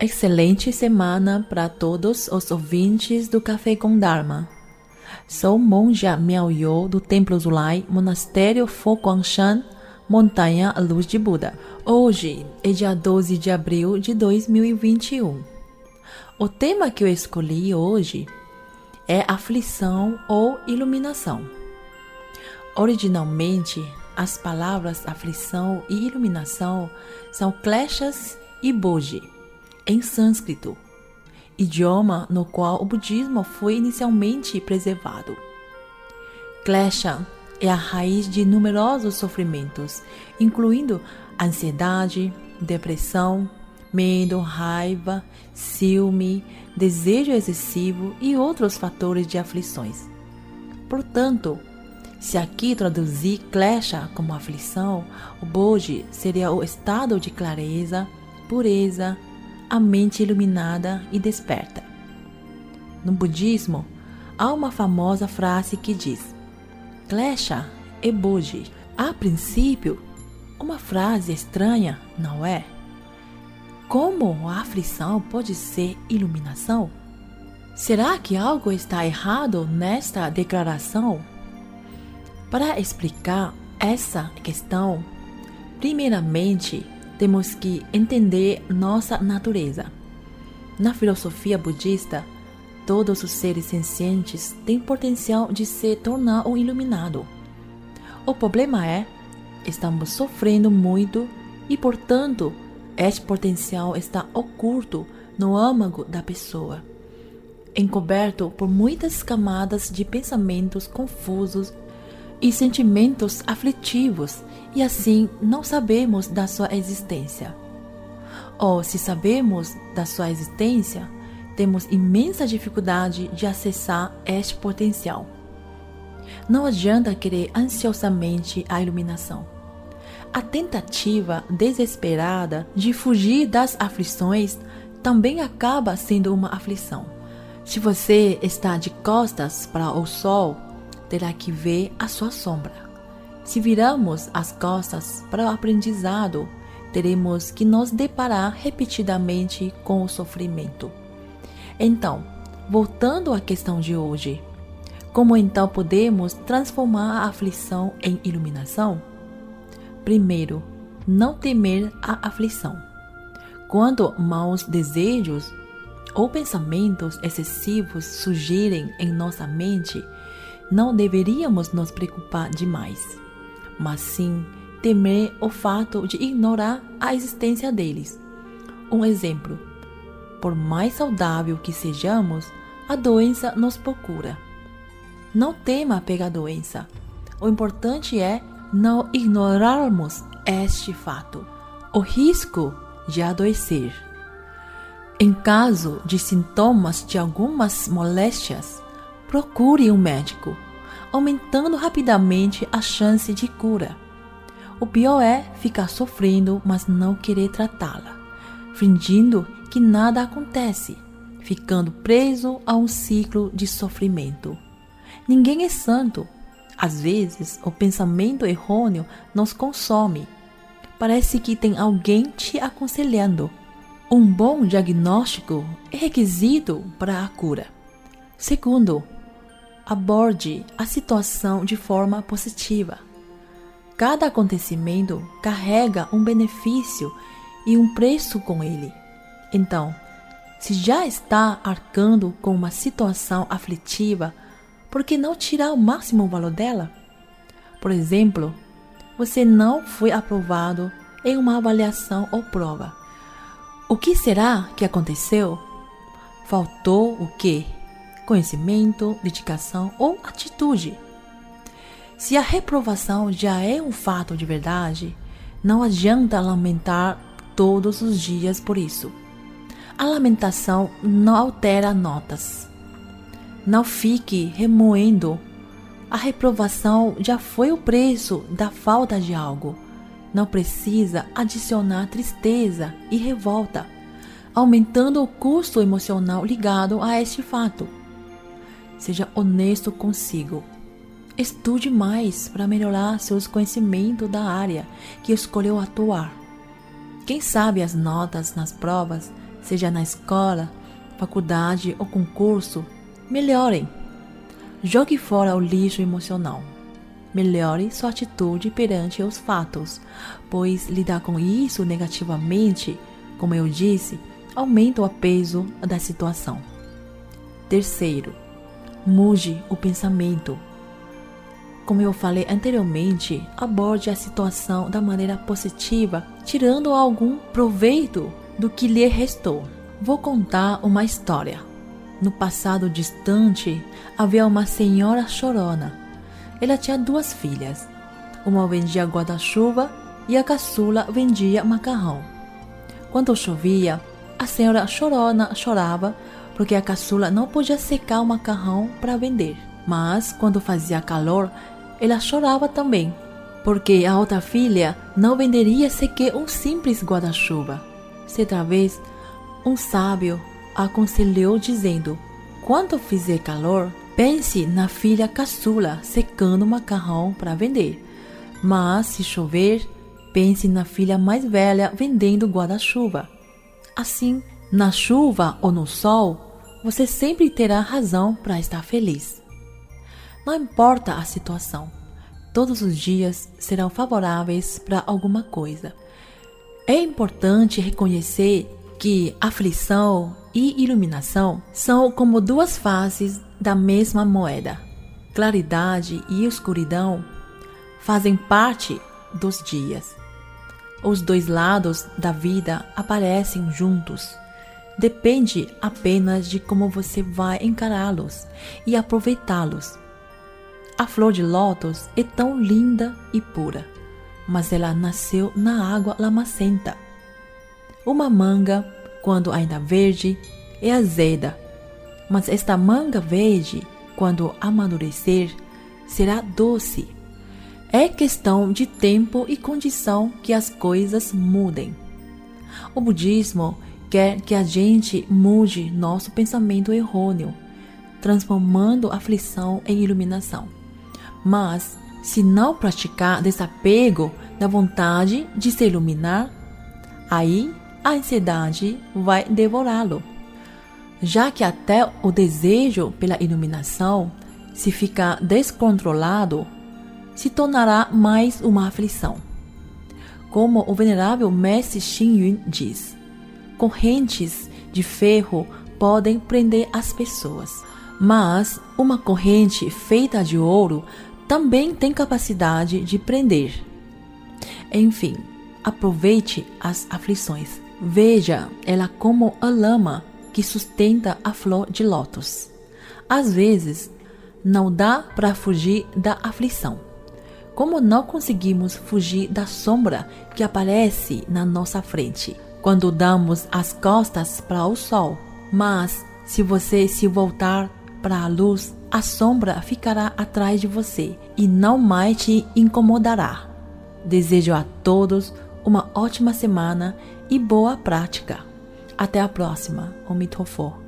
Excelente semana para todos os ouvintes do Café com Dharma. Sou monja Miao Yo do Templo Zulai, Monastério Fo Guangshan, Montanha à Luz de Buda. Hoje é dia 12 de abril de 2021. O tema que eu escolhi hoje é aflição ou iluminação. Originalmente, as palavras aflição e iluminação são kleshas e boji, em sânscrito, idioma no qual o budismo foi inicialmente preservado. Klesha é a raiz de numerosos sofrimentos, incluindo ansiedade, depressão, medo, raiva, ciúme, desejo excessivo e outros fatores de aflições. Portanto, se aqui traduzir klesha como aflição, o boji seria o estado de clareza, pureza, a mente iluminada e desperta. No budismo, há uma famosa frase que diz: Klesha e boji. A princípio, uma frase estranha, não é? Como a aflição pode ser iluminação? Será que algo está errado nesta declaração? Para explicar essa questão, primeiramente temos que entender nossa natureza. Na filosofia budista, todos os seres sencientes têm potencial de se tornar um iluminado. O problema é, estamos sofrendo muito e, portanto, este potencial está oculto no âmago da pessoa, encoberto por muitas camadas de pensamentos confusos e sentimentos aflitivos, e assim não sabemos da sua existência. Ou, se sabemos da sua existência, temos imensa dificuldade de acessar este potencial. Não adianta querer ansiosamente a iluminação. A tentativa desesperada de fugir das aflições também acaba sendo uma aflição. Se você está de costas para o sol, terá que ver a sua sombra. Se viramos as costas para o aprendizado, teremos que nos deparar repetidamente com o sofrimento. Então, voltando à questão de hoje, como então podemos transformar a aflição em iluminação? Primeiro, não temer a aflição. Quando maus desejos ou pensamentos excessivos surgirem em nossa mente, não deveríamos nos preocupar demais, mas sim temer o fato de ignorar a existência deles. Um exemplo: por mais saudável que sejamos, a doença nos procura. Não tema pegar doença. O importante é não ignorarmos este fato, o risco de adoecer. Em caso de sintomas de algumas moléstias, procure um médico, aumentando rapidamente a chance de cura. O pior é ficar sofrendo, mas não querer tratá-la, fingindo que nada acontece, ficando preso a um ciclo de sofrimento. Ninguém é santo. Às vezes, o pensamento errôneo nos consome. Parece que tem alguém te aconselhando. Um bom diagnóstico é requisito para a cura. Segundo, aborde a situação de forma positiva. Cada acontecimento carrega um benefício e um preço com ele. Então, se já está arcando com uma situação aflitiva, por que não tirar o máximo valor dela? Por exemplo, você não foi aprovado em uma avaliação ou prova. O que será que aconteceu? Faltou o quê? Conhecimento, dedicação ou atitude. Se a reprovação já é um fato de verdade, não adianta lamentar todos os dias por isso. A lamentação não altera notas. Não fique remoendo. A reprovação já foi o preço da falta de algo. Não precisa adicionar tristeza e revolta, aumentando o custo emocional ligado a este fato. Seja honesto consigo. Estude mais para melhorar seus conhecimentos da área que escolheu atuar. Quem sabe as notas nas provas seja na escola, faculdade ou concurso, melhorem. Jogue fora o lixo emocional. Melhore sua atitude perante os fatos, pois lidar com isso negativamente, como eu disse, aumenta o peso da situação. Terceiro, mude o pensamento. Como eu falei anteriormente, aborde a situação da maneira positiva, tirando algum proveito do que lhe restou. Vou contar uma história. No passado distante, havia uma senhora chorona. Ela tinha duas filhas. Uma vendia guarda-chuva e a caçula vendia macarrão. Quando chovia, a senhora chorona chorava porque a caçula não podia secar o macarrão para vender. Mas quando fazia calor, ela chorava também, porque a outra filha não venderia sequer um simples guarda-chuva. Certa vez, um sábio aconselhou dizendo: Quando fizer calor, pense na filha caçula secando o macarrão para vender. Mas se chover, pense na filha mais velha vendendo guarda-chuva. Assim, na chuva ou no sol, você sempre terá razão para estar feliz. Não importa a situação, todos os dias serão favoráveis para alguma coisa. É importante reconhecer que aflição e iluminação são como duas faces da mesma moeda. Claridade e escuridão fazem parte dos dias. Os dois lados da vida aparecem juntos depende apenas de como você vai encará-los e aproveitá-los. A flor de lótus é tão linda e pura, mas ela nasceu na água lamacenta. Uma manga, quando ainda verde, é azeda, mas esta manga verde, quando amadurecer, será doce. É questão de tempo e condição que as coisas mudem. O budismo quer que a gente mude nosso pensamento errôneo, transformando aflição em iluminação. Mas, se não praticar desapego da vontade de se iluminar, aí a ansiedade vai devorá-lo. Já que até o desejo pela iluminação, se ficar descontrolado, se tornará mais uma aflição. Como o venerável mestre Xing Yun diz, correntes de ferro podem prender as pessoas, mas uma corrente feita de ouro também tem capacidade de prender. Enfim, aproveite as aflições. Veja ela como a lama que sustenta a flor de lótus. Às vezes, não dá para fugir da aflição. Como não conseguimos fugir da sombra que aparece na nossa frente? Quando damos as costas para o sol. Mas se você se voltar para a luz, a sombra ficará atrás de você e não mais te incomodará. Desejo a todos uma ótima semana e boa prática. Até a próxima. Omitofo.